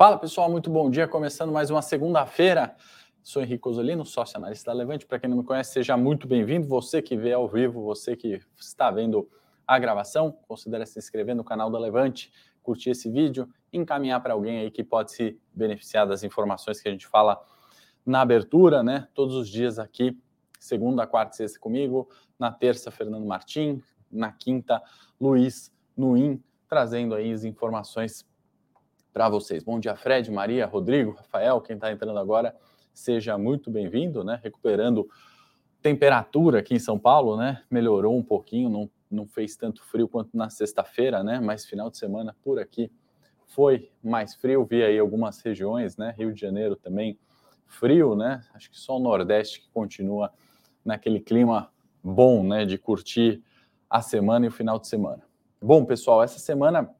Fala pessoal, muito bom dia. Começando mais uma segunda-feira. Sou Henrique Osolino, sócio analista da Levante. Para quem não me conhece, seja muito bem-vindo. Você que vê ao vivo, você que está vendo a gravação, considere se inscrever no canal da Levante, curtir esse vídeo, encaminhar para alguém aí que pode se beneficiar das informações que a gente fala na abertura, né? Todos os dias aqui, segunda, quarta e sexta comigo, na terça, Fernando Martim, na quinta, Luiz Nuim, trazendo aí as informações para vocês. Bom dia, Fred, Maria, Rodrigo, Rafael, quem está entrando agora, seja muito bem-vindo, né? Recuperando temperatura aqui em São Paulo, né? Melhorou um pouquinho, não, não fez tanto frio quanto na sexta-feira, né? Mas final de semana por aqui foi mais frio. Vi aí algumas regiões, né? Rio de Janeiro também frio, né? Acho que só o Nordeste que continua naquele clima bom, né? De curtir a semana e o final de semana. Bom, pessoal, essa semana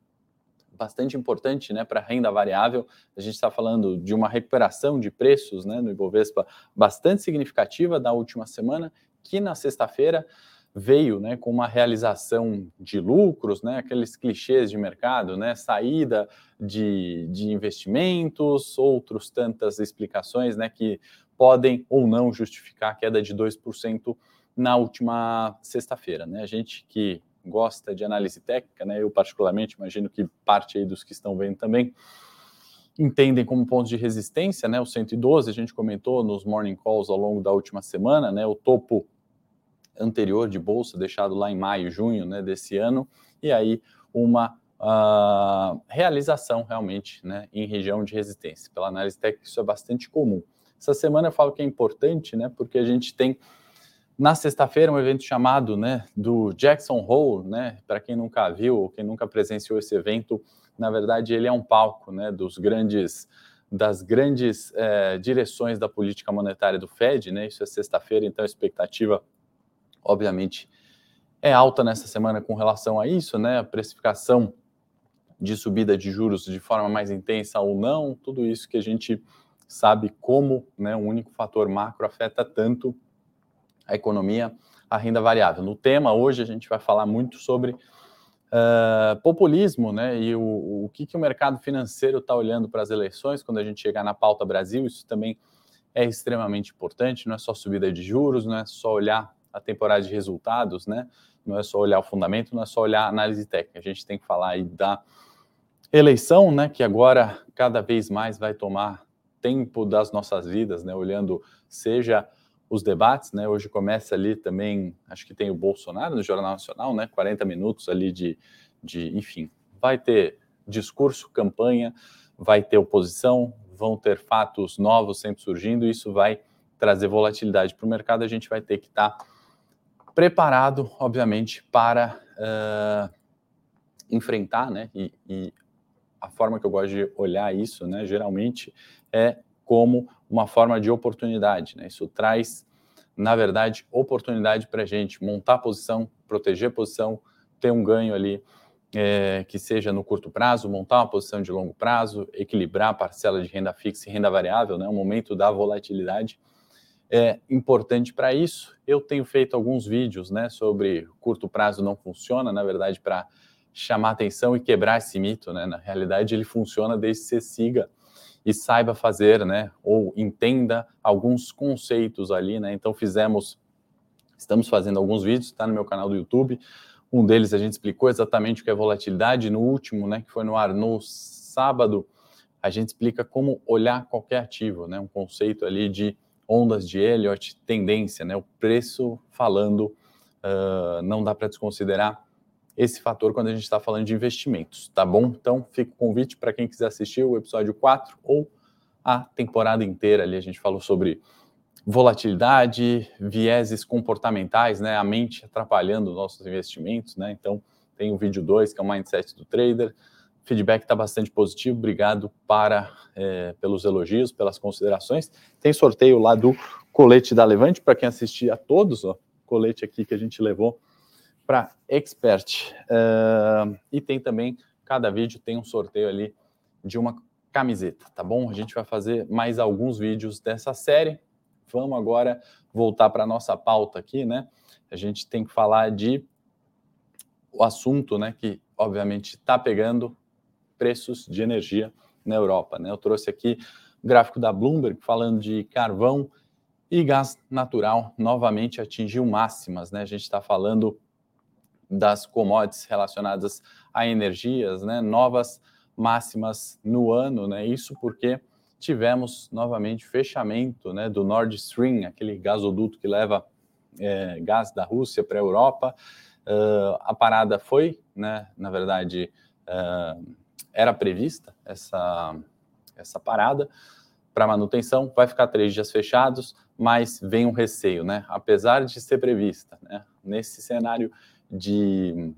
bastante importante né, para a renda variável. A gente está falando de uma recuperação de preços né, no Ibovespa bastante significativa da última semana, que na sexta-feira veio né, com uma realização de lucros, né, aqueles clichês de mercado, né, saída de, de investimentos, outros tantas explicações né, que podem ou não justificar a queda de 2% na última sexta-feira. Né? A gente que gosta de análise técnica, né? Eu particularmente imagino que parte aí dos que estão vendo também entendem como pontos de resistência, né? O 112 a gente comentou nos morning calls ao longo da última semana, né? O topo anterior de bolsa deixado lá em maio, junho, né? Desse ano e aí uma uh, realização realmente, né? Em região de resistência. Pela análise técnica isso é bastante comum. Essa semana eu falo que é importante, né? Porque a gente tem na sexta-feira, um evento chamado né, do Jackson Hole, né, para quem nunca viu ou quem nunca presenciou esse evento, na verdade ele é um palco né, dos grandes das grandes é, direções da política monetária do Fed, né? Isso é sexta-feira, então a expectativa, obviamente, é alta nessa semana com relação a isso, né? A precificação de subida de juros de forma mais intensa ou não, tudo isso que a gente sabe como, né, um único fator macro afeta tanto a economia, a renda variável. No tema, hoje, a gente vai falar muito sobre uh, populismo, né? E o, o que, que o mercado financeiro está olhando para as eleições, quando a gente chegar na pauta Brasil, isso também é extremamente importante, não é só subida de juros, não é só olhar a temporada de resultados, né? Não é só olhar o fundamento, não é só olhar a análise técnica. A gente tem que falar aí da eleição, né? Que agora cada vez mais vai tomar tempo das nossas vidas, né? Olhando seja os debates, né? Hoje começa ali também, acho que tem o Bolsonaro no Jornal Nacional, né? 40 minutos ali de, de enfim, vai ter discurso, campanha, vai ter oposição, vão ter fatos novos sempre surgindo, isso vai trazer volatilidade para o mercado. A gente vai ter que estar tá preparado, obviamente, para uh, enfrentar, né? E, e a forma que eu gosto de olhar isso, né? Geralmente é como uma forma de oportunidade. Né? Isso traz, na verdade, oportunidade para a gente montar posição, proteger posição, ter um ganho ali é, que seja no curto prazo, montar uma posição de longo prazo, equilibrar a parcela de renda fixa e renda variável, né? o momento da volatilidade é importante para isso. Eu tenho feito alguns vídeos né, sobre curto prazo não funciona, na verdade, para chamar atenção e quebrar esse mito. Né? Na realidade, ele funciona desde que você siga e saiba fazer, né, ou entenda alguns conceitos ali, né? Então fizemos, estamos fazendo alguns vídeos, está no meu canal do YouTube. Um deles a gente explicou exatamente o que é volatilidade. No último, né, que foi no ar no sábado, a gente explica como olhar qualquer ativo, né? Um conceito ali de ondas de Elliott, tendência, né? O preço falando, uh, não dá para desconsiderar esse fator quando a gente está falando de investimentos, tá bom? Então, fica o convite para quem quiser assistir o episódio 4 ou a temporada inteira ali. A gente falou sobre volatilidade, vieses comportamentais, né? A mente atrapalhando nossos investimentos, né? Então, tem o vídeo 2, que é o Mindset do Trader. O feedback está bastante positivo. Obrigado para é, pelos elogios, pelas considerações. Tem sorteio lá do colete da Levante, para quem assistir a todos, ó, colete aqui que a gente levou para expert. Uh, e tem também, cada vídeo tem um sorteio ali de uma camiseta, tá bom? A gente vai fazer mais alguns vídeos dessa série. Vamos agora voltar para a nossa pauta aqui, né? A gente tem que falar de o assunto, né, que obviamente está pegando preços de energia na Europa. Né? Eu trouxe aqui o gráfico da Bloomberg falando de carvão e gás natural novamente atingiu máximas. Né? A gente está falando das commodities relacionadas a energias, né? novas máximas no ano. Né? Isso porque tivemos novamente fechamento né, do Nord Stream, aquele gasoduto que leva é, gás da Rússia para a Europa. Uh, a parada foi, né, na verdade, uh, era prevista essa, essa parada para manutenção, vai ficar três dias fechados, mas vem um receio, né? Apesar de ser prevista, né? Nesse cenário de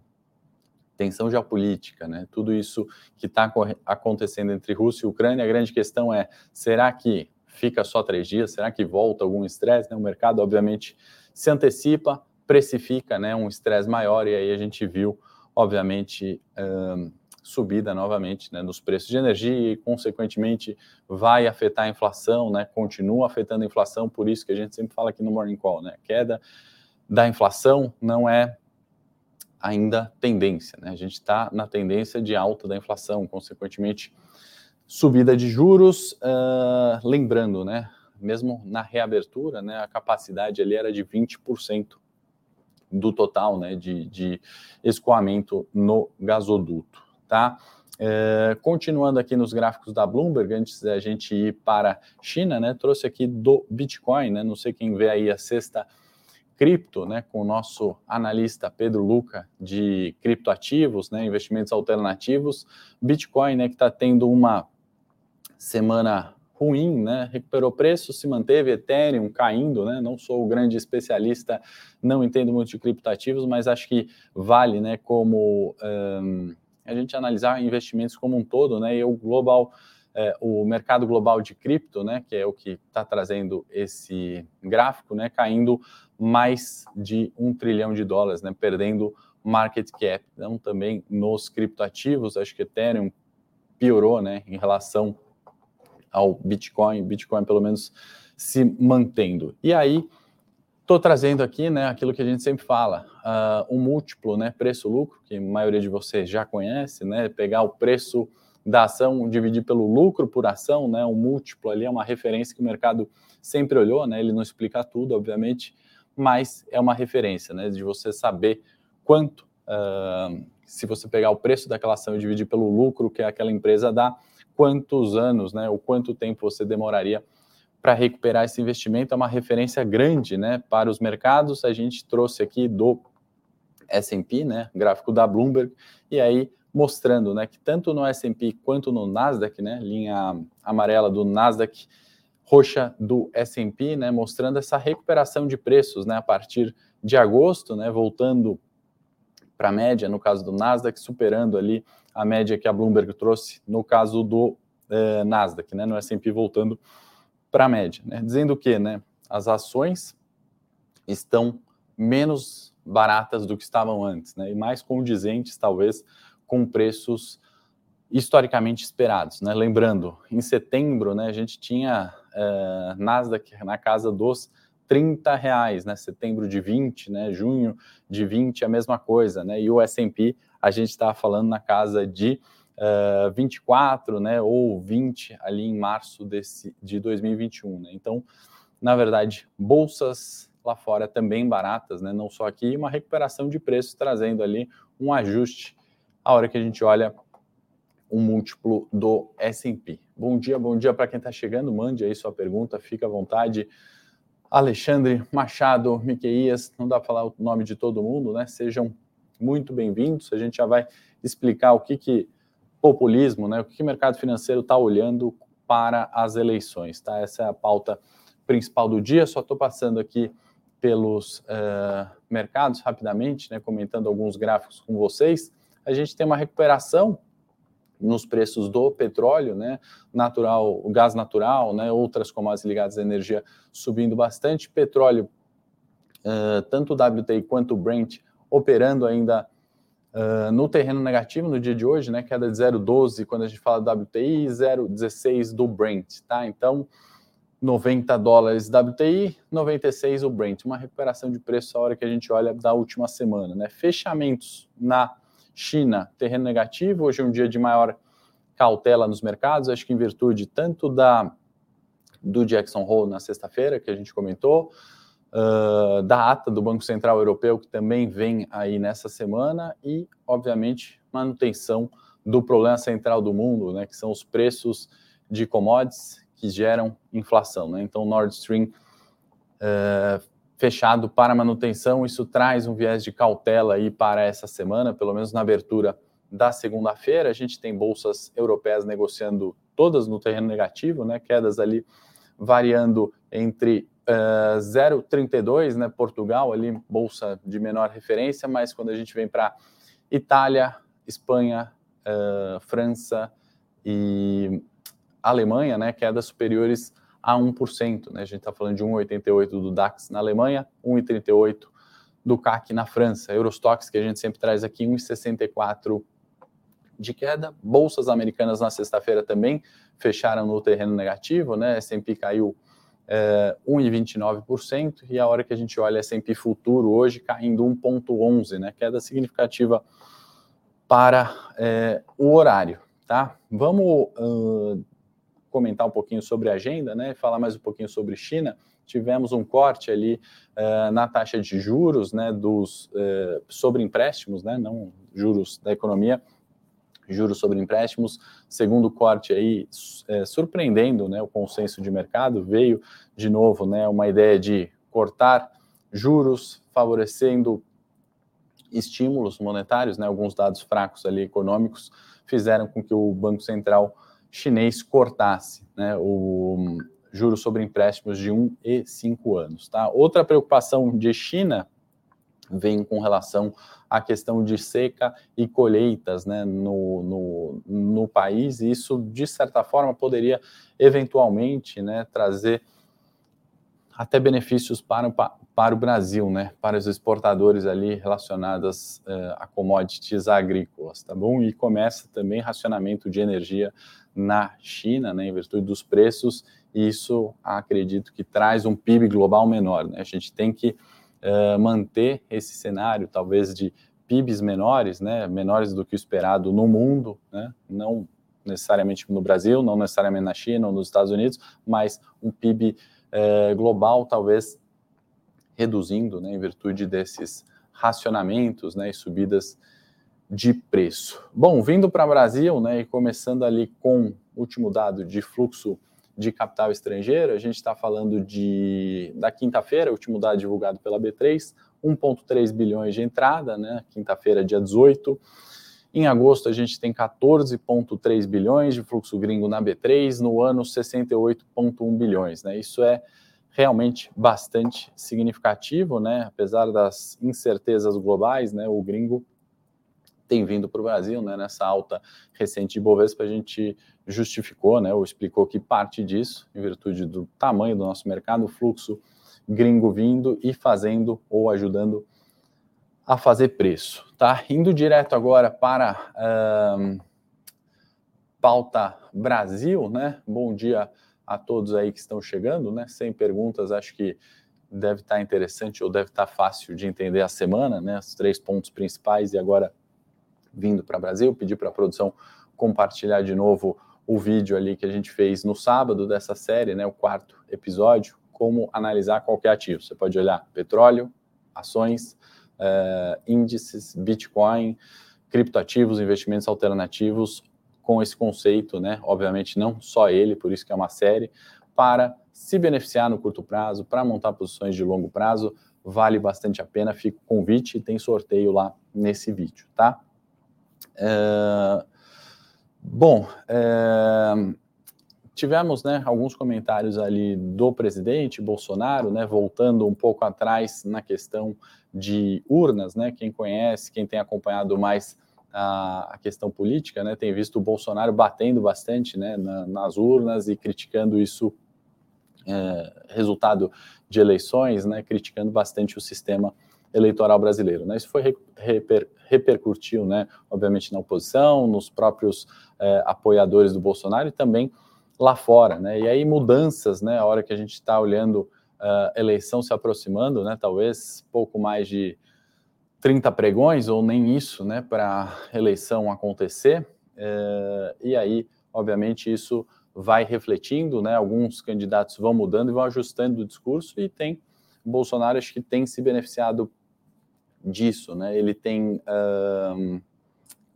tensão geopolítica, né? Tudo isso que está acontecendo entre Rússia e Ucrânia, a grande questão é: será que fica só três dias? Será que volta algum estresse? Né? O mercado, obviamente, se antecipa, precifica, né? Um estresse maior e aí a gente viu, obviamente, um, subida novamente né, nos preços de energia e, consequentemente, vai afetar a inflação, né? Continua afetando a inflação, por isso que a gente sempre fala aqui no Morning Call, né? Queda da inflação não é ainda tendência. Né? A gente está na tendência de alta da inflação, consequentemente, subida de juros. Uh, lembrando, né, mesmo na reabertura, né, a capacidade ali era de 20% do total né, de, de escoamento no gasoduto. Tá? É, continuando aqui nos gráficos da Bloomberg, antes da gente ir para China, né, trouxe aqui do Bitcoin, né, não sei quem vê aí a sexta cripto, né, com o nosso analista Pedro Luca de criptoativos, né, investimentos alternativos, Bitcoin, né, que está tendo uma semana ruim, né, recuperou preço, se manteve, Ethereum caindo, né, não sou o grande especialista, não entendo muito de criptoativos, mas acho que vale, né, como um, a gente analisar investimentos como um todo, né, e o global é, o mercado global de cripto, né, que é o que está trazendo esse gráfico, né, caindo mais de um trilhão de dólares, né, perdendo market cap. Então, também nos criptoativos, acho que Ethereum piorou, né, em relação ao Bitcoin, Bitcoin pelo menos se mantendo. E aí, estou trazendo aqui, né, aquilo que a gente sempre fala, uh, múltiplo, né, preço-lucro, que a maioria de vocês já conhece, né, pegar o preço da ação, dividir pelo lucro por ação, né? O múltiplo ali é uma referência que o mercado sempre olhou, né? Ele não explica tudo, obviamente, mas é uma referência, né? De você saber quanto, uh, se você pegar o preço daquela ação e dividir pelo lucro que aquela empresa dá, quantos anos, né? Ou quanto tempo você demoraria para recuperar esse investimento? É uma referência grande, né? Para os mercados. A gente trouxe aqui do S&P, né? Gráfico da Bloomberg, e aí mostrando né, que tanto no S&P quanto no Nasdaq, né, linha amarela do Nasdaq, roxa do S&P, né, mostrando essa recuperação de preços né, a partir de agosto, né, voltando para a média, no caso do Nasdaq, superando ali a média que a Bloomberg trouxe no caso do eh, Nasdaq, né, no S&P voltando para a média, né, dizendo que né, as ações estão menos baratas do que estavam antes, né, e mais condizentes, talvez, com preços historicamente esperados. Né? Lembrando, em setembro né, a gente tinha uh, Nasdaq na casa dos 30 reais, né? Setembro de 20, né? Junho de 20, a mesma coisa, né? E o S&P a gente estava falando na casa de uh, eh, 24, né? Ou 20 ali em março desse, de 2021, né? Então, na verdade, bolsas lá fora também baratas, né? Não só aqui, uma recuperação de preços trazendo ali um ajuste a hora que a gente olha um múltiplo do S&P. Bom dia, bom dia para quem está chegando, mande aí sua pergunta, fica à vontade. Alexandre Machado, Miqueias, não dá para falar o nome de todo mundo, né? Sejam muito bem-vindos. A gente já vai explicar o que, que populismo, né? O que, que o mercado financeiro está olhando para as eleições, tá? Essa é a pauta principal do dia. Só estou passando aqui pelos uh, mercados rapidamente, né? Comentando alguns gráficos com vocês a gente tem uma recuperação nos preços do petróleo, né, natural, o gás natural, né, outras commodities ligadas à energia subindo bastante, petróleo, uh, tanto o WTI quanto o Brent operando ainda uh, no terreno negativo no dia de hoje, né, queda de 0,12 quando a gente fala do WTI e 0,16 do Brent, tá? Então, 90 dólares WTI, 96 o Brent, uma recuperação de preço a hora que a gente olha da última semana, né? Fechamentos na China, terreno negativo, hoje é um dia de maior cautela nos mercados, acho que em virtude tanto da do Jackson Hole na sexta-feira, que a gente comentou, uh, da ata do Banco Central Europeu, que também vem aí nessa semana, e, obviamente, manutenção do problema central do mundo, né, que são os preços de commodities que geram inflação. Né? Então, Nord Stream uh, fechado para manutenção, isso traz um viés de cautela aí para essa semana, pelo menos na abertura da segunda-feira. A gente tem bolsas europeias negociando todas no terreno negativo, né? Quedas ali variando entre uh, eh, 0,32, né? Portugal ali, bolsa de menor referência, mas quando a gente vem para Itália, Espanha, uh, França e Alemanha, né? Quedas superiores a 1%. Né? A gente está falando de 1,88 do DAX na Alemanha, 1,38 do CAC na França. Eurostox, que a gente sempre traz aqui, 1,64 de queda. Bolsas americanas na sexta-feira também fecharam no terreno negativo, né? S&P caiu é, 1,29% e a hora que a gente olha S&P futuro hoje caindo 1,11, né? Queda significativa para é, o horário, tá? Vamos uh, comentar um pouquinho sobre a agenda, né? Falar mais um pouquinho sobre China. Tivemos um corte ali uh, na taxa de juros, né? Dos uh, sobre empréstimos, né? Não juros da economia, juros sobre empréstimos. Segundo corte aí, é, surpreendendo, né? O consenso de mercado veio de novo, né? Uma ideia de cortar juros, favorecendo estímulos monetários, né? Alguns dados fracos ali econômicos fizeram com que o Banco Central chinês cortasse né, o juro sobre empréstimos de 1 e 5 anos. Tá? Outra preocupação de China vem com relação à questão de seca e colheitas né, no, no, no país, e isso, de certa forma, poderia eventualmente né, trazer até benefícios para o, para o Brasil, né, para os exportadores ali relacionados uh, a commodities agrícolas, tá bom? E começa também racionamento de energia na China, né, em virtude dos preços, e isso acredito que traz um PIB global menor. Né? A gente tem que uh, manter esse cenário, talvez de PIBs menores, né, menores do que o esperado no mundo, né, não necessariamente no Brasil, não necessariamente na China ou nos Estados Unidos, mas um PIB uh, eh, global talvez reduzindo, né, em virtude desses racionamentos né, e subidas de preço. Bom, vindo para o Brasil, né, e começando ali com o último dado de fluxo de capital estrangeiro, a gente está falando de da quinta-feira, último dado divulgado pela B3, 1,3 bilhões de entrada, né, quinta-feira, dia 18. Em agosto, a gente tem 14,3 bilhões de fluxo gringo na B3, no ano 68,1 bilhões. Né? Isso é realmente bastante significativo, né? apesar das incertezas globais, né? o gringo tem vindo para o Brasil, né, nessa alta recente de Bovespa, a gente justificou, né, ou explicou que parte disso, em virtude do tamanho do nosso mercado, o fluxo gringo vindo e fazendo ou ajudando a fazer preço, tá? Indo direto agora para um, pauta Brasil, né? Bom dia a todos aí que estão chegando, né? Sem perguntas, acho que deve estar interessante ou deve estar fácil de entender a semana, né? Os três pontos principais e agora vindo para Brasil, pedir para a produção compartilhar de novo o vídeo ali que a gente fez no sábado dessa série, né, o quarto episódio, como analisar qualquer ativo. Você pode olhar petróleo, ações, uh, índices, Bitcoin, criptoativos, investimentos alternativos, com esse conceito, né? Obviamente não só ele, por isso que é uma série, para se beneficiar no curto prazo, para montar posições de longo prazo, vale bastante a pena. Fica o convite e tem sorteio lá nesse vídeo, tá? É, bom, é, tivemos né, alguns comentários ali do presidente Bolsonaro, né, voltando um pouco atrás na questão de urnas, né, quem conhece, quem tem acompanhado mais a, a questão política, né, tem visto o Bolsonaro batendo bastante né, na, nas urnas e criticando isso, é, resultado de eleições, né, criticando bastante o sistema eleitoral brasileiro. Né? Isso foi reper, repercutiu, né, obviamente, na oposição, nos próprios é, apoiadores do Bolsonaro e também lá fora. Né? E aí mudanças, né, a hora que a gente está olhando uh, eleição se aproximando, né, talvez pouco mais de 30 pregões, ou nem isso, né, para eleição acontecer, É, e aí, obviamente, isso vai refletindo, né? Alguns candidatos vão mudando e vão ajustando o discurso e tem Bolsonaro acho que tem se beneficiado disso, né? Ele tem um,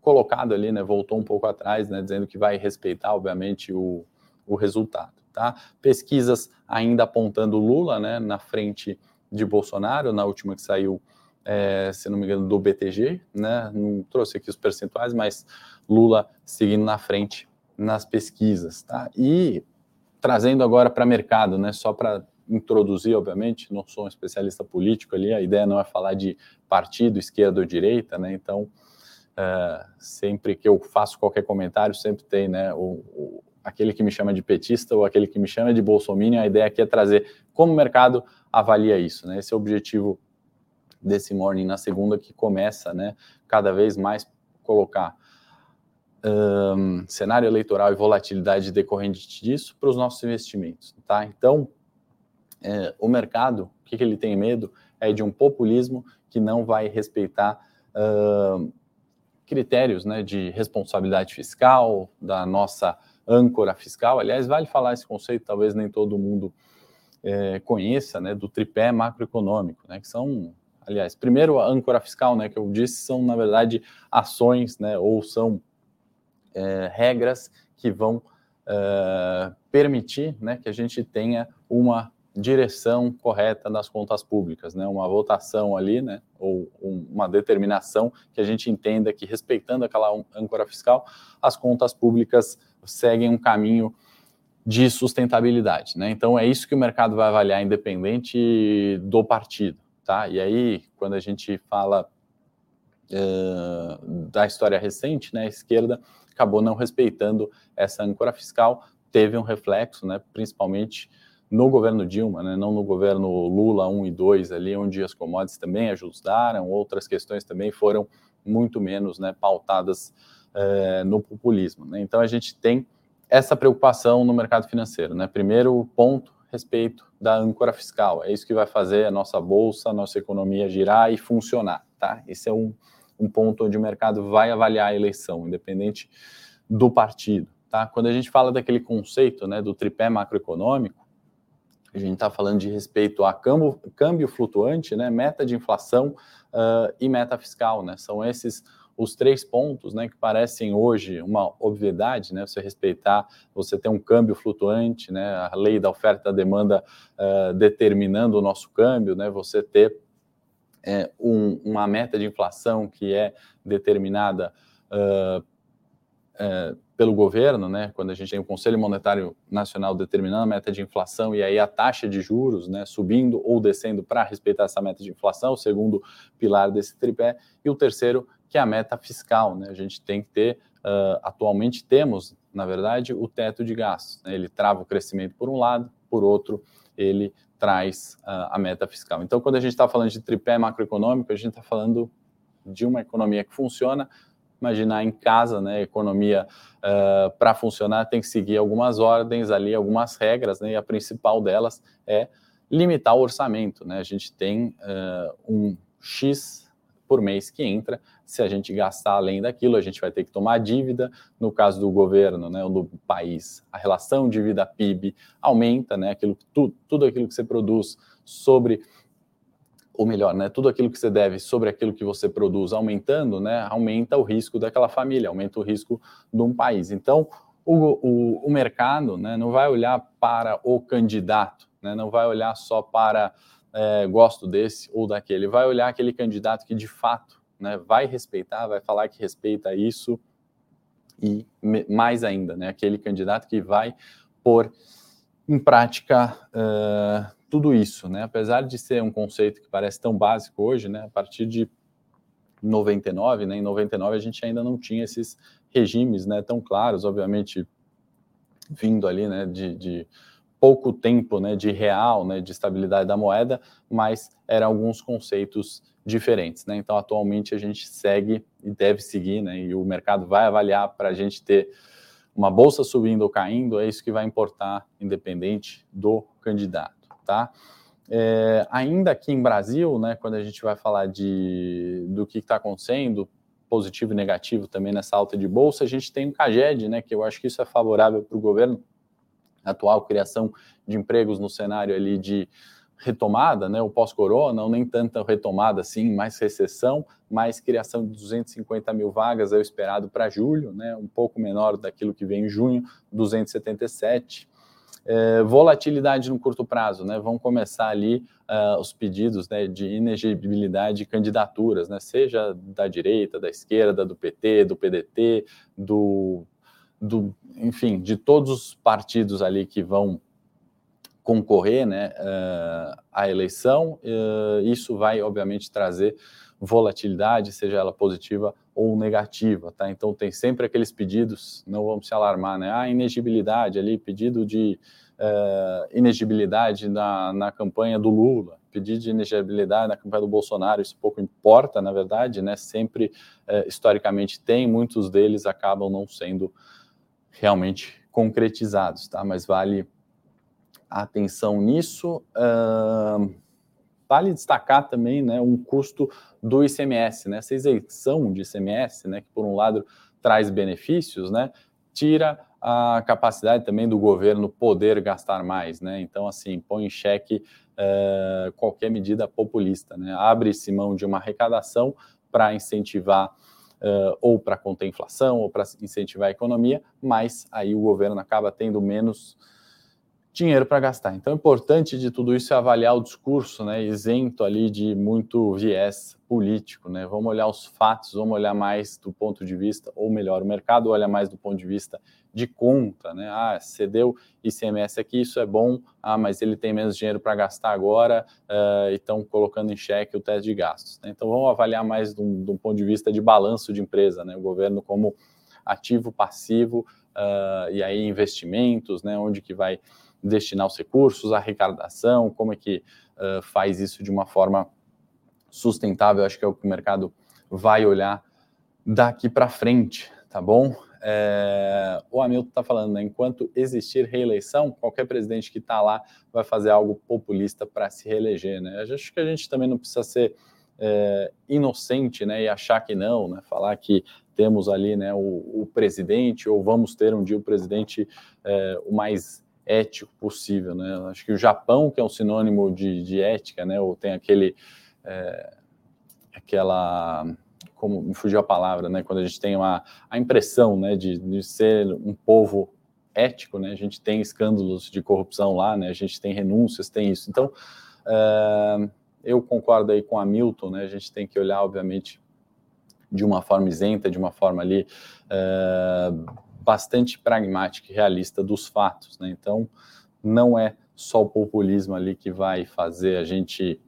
colocado ali, né? Voltou um pouco atrás, né? Dizendo que vai respeitar, obviamente, o, o resultado, tá? Pesquisas ainda apontando Lula, né? Na frente de Bolsonaro, na última que saiu, é, se não me engano, do BTG, né? Não trouxe aqui os percentuais, mas Lula seguindo na frente nas pesquisas, tá? E trazendo agora para mercado, né? Só para introduzir, obviamente, não sou um especialista político ali, a ideia não é falar de partido, esquerda ou direita, né? Então, é, sempre que eu faço qualquer comentário, sempre tem, né? O, o, aquele que me chama de petista ou aquele que me chama de bolsominion, a ideia aqui é trazer como o mercado avalia isso, né? Esse é o objetivo desse morning na segunda que começa, né? Cada vez mais colocar um, cenário eleitoral e volatilidade decorrente disso para os nossos investimentos, tá? Então, é, o mercado, o que, que, ele tem medo é de um populismo que não vai respeitar uh, critérios, né, de responsabilidade fiscal, da nossa âncora fiscal. Aliás, vale falar esse conceito, talvez nem todo mundo é, conheça, né, do tripé macroeconômico, né, que são aliás, primeiro a âncora fiscal, né, que eu disse, são na verdade ações, né, ou são é, regras que vão é, permitir né, que a gente tenha uma direção correta das contas públicas, né, uma votação ali, né, ou um, uma determinação que a gente entenda que respeitando aquela âncora fiscal, as contas públicas seguem um caminho de sustentabilidade, né? Então é isso que o mercado vai avaliar independente do partido, tá? E aí quando a gente fala uh, da história recente, né, a esquerda acabou não respeitando essa âncora fiscal, teve um reflexo, né, principalmente no governo Dilma, né, não no governo Lula 1 e 2 ali, onde as commodities também ajustaram, outras questões também foram muito menos né, pautadas é, no populismo. Né? Então a gente tem essa preocupação no mercado financeiro. Né? Primeiro ponto, respeito da âncora fiscal. É isso que vai fazer a nossa bolsa, a nossa economia girar e funcionar. Tá? Esse é um, um ponto onde o mercado vai avaliar a eleição, independente do partido. Tá? Quando a gente fala daquele conceito né, do tripé macroeconômico, a gente está falando de respeito a câmbio, câmbio flutuante, né, meta de inflação uh, e meta fiscal. Né? São esses os três pontos né, que parecem hoje uma obviedade, né, você respeitar, você ter um câmbio flutuante, né, a lei da oferta e da demanda uh, determinando o nosso câmbio, né, você ter é, um, uma meta de inflação que é determinada uh, pelo governo, né, quando a gente tem o Conselho Monetário Nacional determinando a meta de inflação e aí a taxa de juros né, subindo ou descendo para respeitar essa meta de inflação, o segundo pilar desse tripé, e o terceiro, que é a meta fiscal. Né, a gente tem que ter, uh, atualmente temos, na verdade, o teto de gastos. Né, ele trava o crescimento por um lado, por outro, ele traz uh, a meta fiscal. Então, quando a gente está falando de tripé macroeconômico, a gente está falando de uma economia que funciona. Imaginar em casa, né, economia uh, para funcionar tem que seguir algumas ordens ali, algumas regras, né, e a principal delas é limitar o orçamento. Né? A gente tem um X por mês que entra. Se a gente gastar além daquilo, a gente vai ter que tomar dívida. No caso do governo, né, ou do país, a relação dívida PIB aumenta, né, aquilo, tu, tudo aquilo que você produz sobre, ou melhor, né, tudo aquilo que você deve sobre aquilo que você produz aumentando, né, aumenta o risco daquela família, aumenta o risco de um país. Então, o, o, o mercado né, não vai olhar para o candidato, né, não vai olhar só para é, gosto desse ou daquele, vai olhar aquele candidato que de fato né, vai respeitar, vai falar que respeita isso e mais ainda, né, aquele candidato que vai pôr em prática uh, tudo isso, né, apesar de ser um conceito que parece tão básico hoje, né, a partir de 99, né, em 99 a gente ainda não tinha esses regimes, né, tão claros, obviamente vindo ali, né, de, de pouco tempo né, de real, né, de estabilidade da moeda, mas eram alguns conceitos diferentes. Né? Então, atualmente, a gente segue e deve seguir, né, e o mercado vai avaliar para a gente ter uma bolsa subindo ou caindo, é isso que vai importar, independente do candidato. Tá? É, ainda aqui em Brasil, né, quando a gente vai falar de, do que está acontecendo, positivo e negativo também nessa alta de bolsa. A gente tem o CAGED, né, que eu acho que isso é favorável para o governo, atual criação de empregos no cenário ali de retomada, né, o pós-corona, ou nem tanta retomada assim, mais recessão, mais criação de 250 mil vagas é o esperado para julho, né, um pouco menor daquilo que vem em junho, 277. É, volatilidade no curto prazo, né? Vão começar ali uh, os pedidos né, de inegibilidade de candidaturas, né? Seja da direita, da esquerda, do PT, do PDT, do, do enfim, de todos os partidos ali que vão concorrer né, uh, à eleição, uh, isso vai, obviamente, trazer volatilidade, seja ela positiva ou negativa, tá? Então tem sempre aqueles pedidos, não vamos se alarmar, né? Ah, inegibilidade ali, pedido de uh, inegibilidade na, na campanha do Lula, pedido de inegibilidade na campanha do Bolsonaro, isso pouco importa, na verdade, né? Sempre, uh, historicamente, tem, muitos deles acabam não sendo realmente concretizados, tá? Mas vale atenção nisso. Uh, vale destacar também né, um custo do ICMS, né? Essa isenção de ICMS, né, que por um lado traz benefícios, né, tira a capacidade também do governo poder gastar mais, né? Então, assim, põe em xeque uh, qualquer medida populista, né? Abre-se mão de uma arrecadação para incentivar uh, ou para conter inflação ou para incentivar a economia, mas aí o governo acaba tendo menos dinheiro para gastar. Então, o importante de tudo isso é avaliar o discurso, né, isento ali de muito viés político, né? Vamos olhar os fatos, vamos olhar mais do ponto de vista, ou melhor, o mercado olha mais do ponto de vista de conta, né? Ah, cedeu ICMS aqui, isso é bom. Ah, mas ele tem menos dinheiro para gastar agora uh, e estão colocando em xeque o teste de gastos. Né? Então, vamos avaliar mais de um, ponto de vista de balanço de empresa, né? O governo como ativo, passivo uh, e aí investimentos, né? Onde que vai destinar os recursos, arrecadação, como é que uh, faz isso de uma forma sustentável, acho que é o que o mercado vai olhar daqui para frente, tá bom? É, o Hamilton está falando, né, enquanto existir reeleição, qualquer presidente que está lá vai fazer algo populista para se reeleger, né? Acho que a gente também não precisa ser é, inocente, né, e achar que não, né, falar que temos ali, né, o, o presidente ou vamos ter um dia o presidente é, o mais ético possível, né? Acho que o Japão, que é um sinônimo de, de ética, né? Ou tem aquele, é, aquela, como me fugiu a palavra, né? Quando a gente tem uma, a impressão, né, de, de ser um povo ético, né? A gente tem escândalos de corrupção lá, né? A gente tem renúncias, tem isso. Então, é, eu concordo aí com a Milton, né? A gente tem que olhar, obviamente, de uma forma isenta, de uma forma ali é, bastante pragmática e realista dos fatos. Né? Então, não é só o populismo ali que vai fazer a gente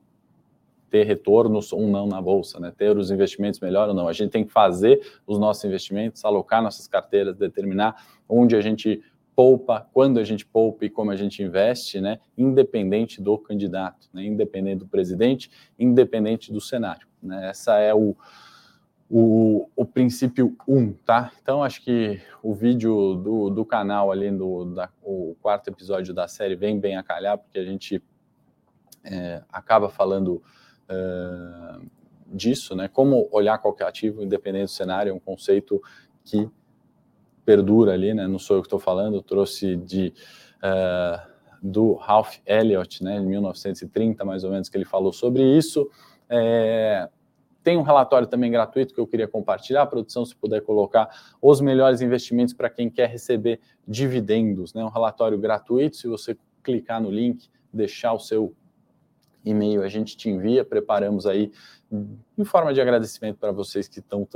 ter retornos ou não na bolsa, né? Ter os investimentos melhor ou não. A gente tem que fazer os nossos investimentos, alocar nossas carteiras, determinar onde a gente poupa, quando a gente poupa e como a gente investe, né? Independente do candidato, né? Independente do presidente, independente do cenário. Né? Essa é o, o, o princípio 1, tá? Então, acho que o vídeo do, do canal ali, do, da, o quarto episódio da série, vem bem a calhar, porque a gente é, acaba falando é, disso, né? Como olhar qualquer ativo, independente do cenário, é um conceito que perdura ali, né? Não sou eu que estou falando, trouxe de... É, do Ralph Elliott, né, em 1930, mais ou menos, que ele falou sobre isso. É, tem um relatório também gratuito que eu queria compartilhar, a produção, se puder colocar os melhores investimentos para quem quer receber dividendos, né? Um relatório gratuito, se você clicar no link, deixar o seu e-mail, a gente te envia, preparamos aí em forma de agradecimento para vocês que estão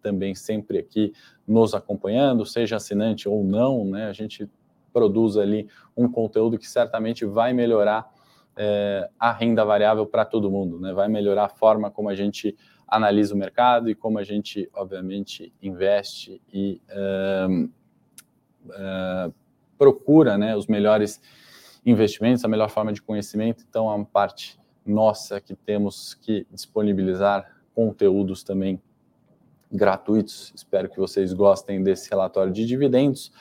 também sempre aqui nos acompanhando, seja assinante ou não, né? A gente produz ali um conteúdo que certamente vai melhorar é, a renda variável para todo mundo, né? Vai melhorar a forma como a gente analisa o mercado e como a gente, obviamente, investe e uh, uh, procura né, os melhores investimentos, a melhor forma de conhecimento. Então, é uma parte nossa que temos que disponibilizar conteúdos também gratuitos. Espero que vocês gostem desse relatório de dividendos.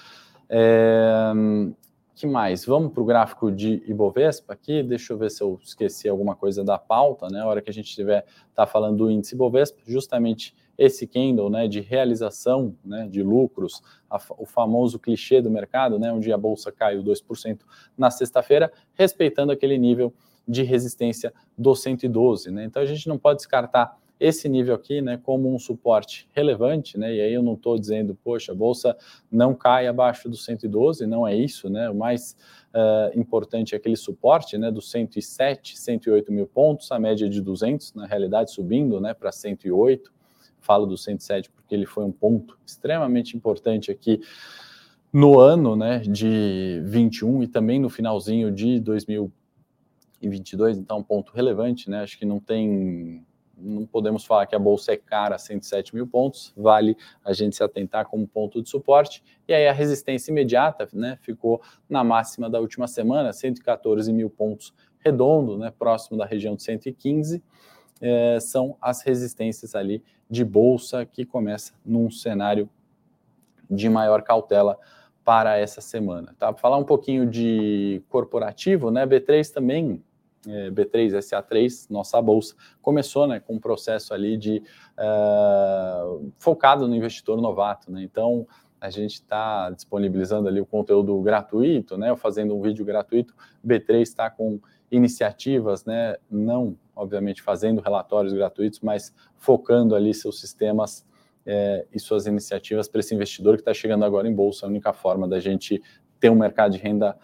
É, que mais? Vamos para o gráfico de Ibovespa aqui. Deixa eu ver se eu esqueci alguma coisa da pauta, né? A hora que a gente estiver tá falando do índice Ibovespa, justamente esse candle, né, de realização, né, de lucros, a, o famoso clichê do mercado, né, onde a bolsa caiu 2% na sexta-feira, respeitando aquele nível de resistência do 112, né? Então a gente não pode descartar esse nível aqui, né, como um suporte relevante, né, e aí eu não estou dizendo, poxa, a bolsa não cai abaixo do 112, não é isso, né, o mais uh, importante é aquele suporte, né, dos 107, 108 mil pontos, a média de 200, na realidade subindo, né, para 108, falo do 107 porque ele foi um ponto extremamente importante aqui no ano, né, de 21 e também no finalzinho de 2022, então um ponto relevante, né, acho que não tem não podemos falar que a bolsa é cara, 107 mil pontos, vale a gente se atentar como ponto de suporte. E aí a resistência imediata né, ficou na máxima da última semana, 114 mil pontos redondo, né, próximo da região de 115. É, são as resistências ali de bolsa que começa num cenário de maior cautela para essa semana. Tá? Falar um pouquinho de corporativo, né? B3 também é, B3, SA3, nossa bolsa, começou né, com um processo ali de uh, focado no investidor novato. Né? Então, a gente está disponibilizando ali o conteúdo gratuito, né, fazendo um vídeo gratuito. B3 está com iniciativas, né, não, obviamente, fazendo relatórios gratuitos, mas focando ali seus sistemas é, e suas iniciativas para esse investidor que está chegando agora em bolsa. É a única forma da gente ter um mercado de renda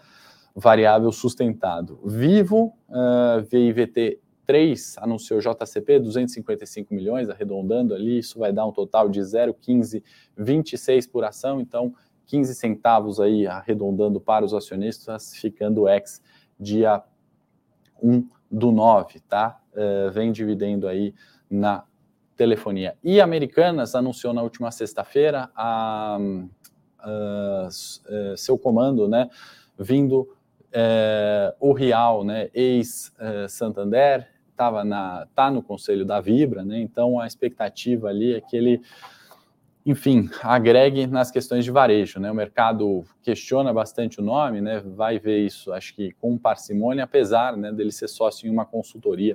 variável sustentado. Vivo, uh, VIVT 3 anunciou JCP 255 milhões, arredondando ali, isso vai dar um total de 0,1526 por ação, então 15 centavos aí arredondando para os acionistas, ficando ex dia 1 do 9, tá? Uh, vem dividendo aí na telefonia. E Americanas anunciou na última sexta-feira a, a, a, seu comando, né, vindo o Real, né, ex-Santander, estava na tá no conselho da Vibra, né? Então a expectativa ali é que ele, enfim, agregue nas questões de varejo, né? O mercado questiona bastante o nome, né? Vai ver isso, acho que com parcimônia, apesar, né, dele ser sócio em uma consultoria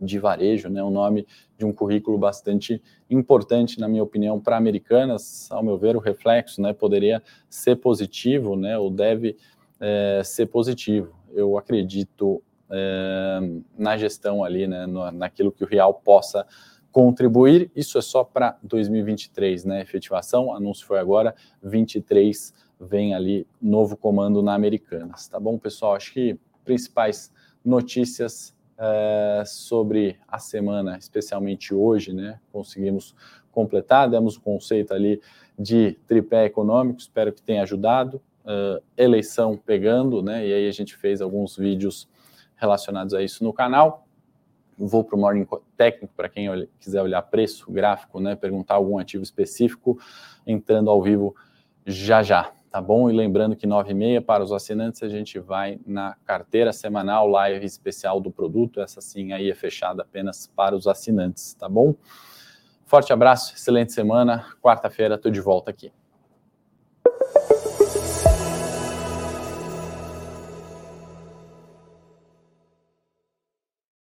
de varejo, né? Um nome de um currículo bastante importante, na minha opinião, para americanas. Ao meu ver, o reflexo, né, poderia ser positivo, né? Ou deve é, ser positivo. Eu acredito é, na gestão ali, né, naquilo que o Real possa contribuir. Isso é só para 2023, né? Efetivação, anúncio foi agora, 23 vem ali novo comando na Americanas, tá bom, pessoal? Acho que principais notícias é, sobre a semana, especialmente hoje, né? Conseguimos completar, demos o conceito ali de tripé econômico, espero que tenha ajudado uh, eleição pegando, né? E aí a gente fez alguns vídeos relacionados a isso no canal. Vou para o Morning Técnico para quem quiser olhar preço, gráfico, né? Perguntar algum ativo específico, entrando ao vivo já já, tá bom? E lembrando que 9 e meia para os assinantes a gente vai na carteira semanal live especial do produto. Essa sim aí é fechada apenas para os assinantes, tá bom? Forte abraço, excelente semana. Quarta-feira estou de volta aqui.